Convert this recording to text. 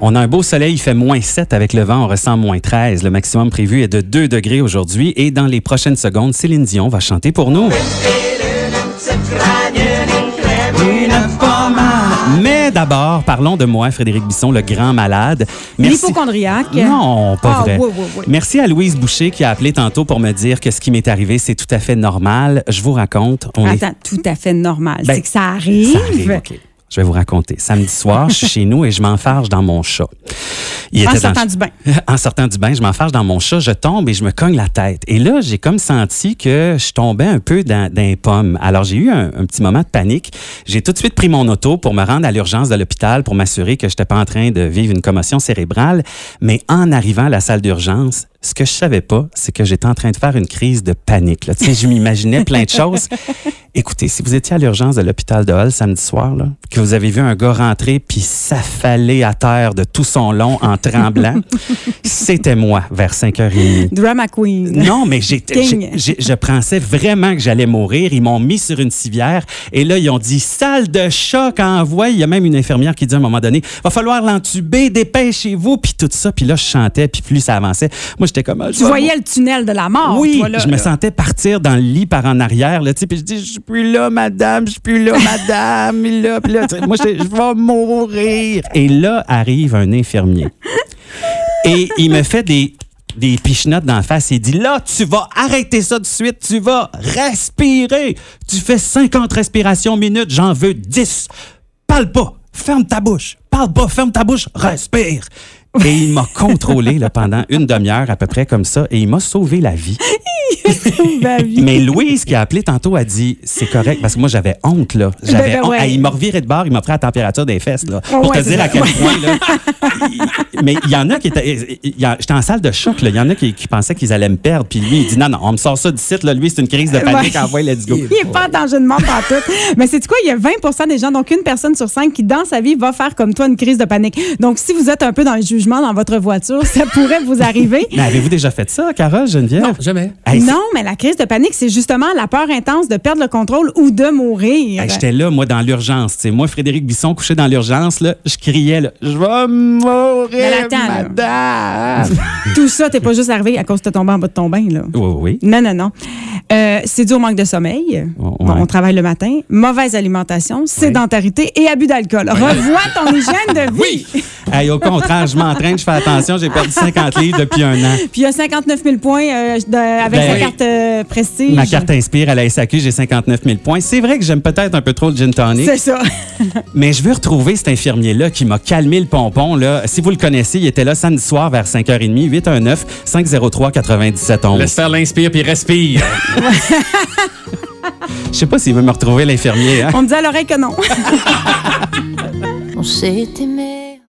On a un beau soleil, il fait moins 7 avec le vent, on ressent moins 13. Le maximum prévu est de 2 degrés aujourd'hui et dans les prochaines secondes, Céline Dion va chanter pour nous. Mais d'abord, parlons de moi, Frédéric Bisson, le grand malade. L'hypochondriaque. Non, pas Ah, vrai. oui, oui, oui. Merci à Louise Boucher qui a appelé tantôt pour me dire que ce qui m'est arrivé, c'est tout à fait normal. Je vous raconte. On est- Attends, tout à fait normal. Ben, c'est que ça arrive. Ça arrive, OK. Je vais vous raconter. Samedi soir, je suis chez nous et je m'enfarge dans mon chat. Il En était dans- sortant du bain. en sortant du bain, je m'enfarge dans mon chat, je tombe et je me cogne la tête. Et là, j'ai comme senti que je tombais un peu dans, dans les pommes. Alors, j'ai eu un, un petit moment de panique. J'ai tout de suite pris mon auto pour me rendre à l'urgence de l'hôpital pour m'assurer que je n'étais pas en train de vivre une commotion cérébrale. Mais en arrivant à la salle d'urgence, ce que je savais pas, c'est que j'étais en train de faire une crise de panique. Là. Tu sais, je m'imaginais plein de choses. Écoutez, si vous étiez à l'urgence de l'hôpital de Hull samedi soir, là, que vous avez vu un gars rentrer puis s'affaler à terre de tout son long en tremblant, c'était moi vers 5h30. Drama queen. Non, mais j'étais- je pensais vraiment que j'allais mourir. Ils m'ont mis sur une civière et là, ils ont dit salle de choc envoie. Il y a même une infirmière qui dit à un moment donné va falloir l'entuber, dépêchez-vous, puis tout ça. Puis là, je chantais, puis plus ça avançait. Moi, j'étais comme. ah, Tu voyais le tunnel de la mort. oui, toi, là, je me sentais partir dans le lit par en arrière, là, puis je dis, je suis plus là, madame, je suis plus là, madame, là, puis moi, je je vais mourir. Et là arrive un infirmier. Et il me fait des, des pichenottes d'en face. Il dit, là, tu vas arrêter ça de suite, tu vas respirer. Tu fais 50 respirations minutes, j'en veux 10. Parle pas, ferme ta bouche. Parle pas, ferme ta bouche, respire. Et il m'a contrôlé là, pendant une demi-heure à peu près comme ça et il m'a sauvé la vie. Mais Louise qui a appelé tantôt a dit c'est correct parce que moi j'avais honte là. J'avais Ben, ben, honte. ouais. Ah, il m'a reviré de bord, il m'a pris la température des fesses là. Pour Ouais, te dire ça. à quel point là. mais il y en a qui étaient. J'étais en salle de choc là. Il y en a qui, qui pensaient qu'ils allaient me perdre. Puis lui il dit non non on me sort ça du site là. Lui c'est une crise de panique. Ouais. Envoie let's go. Il n'est pas en danger de mort partout. Mais c'est quoi? Il y a 20% des gens, donc une personne sur cinq, qui, dans sa vie, va faire comme toi une crise de panique. Donc, si vous êtes un peu dans le jugement dans votre voiture, ça pourrait vous arriver. Mais avez-vous déjà fait ça, Carole Geneviève? Non, jamais. Hey, non, mais la crise de panique, c'est justement la peur intense de perdre le contrôle ou de mourir. Hey, J'étais là, moi, dans l'urgence. Moi, Frédéric Bisson, couché dans l'urgence, là, je criais, là, je vais mourir, Mais attends, là. madame. Tout ça, t'es pas juste arrivé à cause de tomber en bas de ton bain, là. Oui, oui. Non, non, non. Euh, c'est dû au manque de sommeil. Oh, Bon, on travaille le matin. Mauvaise alimentation, sédentarité et abus d'alcool. Revois ton hygiène de vie. Oui. Hey, au contraire, je m'entraîne, je fais attention, j'ai perdu 50 livres depuis un an. Puis il y a 59 000 points euh, de- avec Ben sa oui. carte euh, prestige. Ma carte inspire à la SAQ, j'ai 59 000 points. C'est vrai que j'aime peut-être un peu trop le gin tonic, C'est ça. mais je veux retrouver cet infirmier-là qui m'a calmé le pompon. Là. Si vous le connaissez, il était là samedi soir vers 5h30, 819 503 9711 Laisse faire l'inspire puis respire. Je sais pas s'il veut me retrouver l'infirmier. Hein? On me dit à l'oreille que non. On s'est aimé.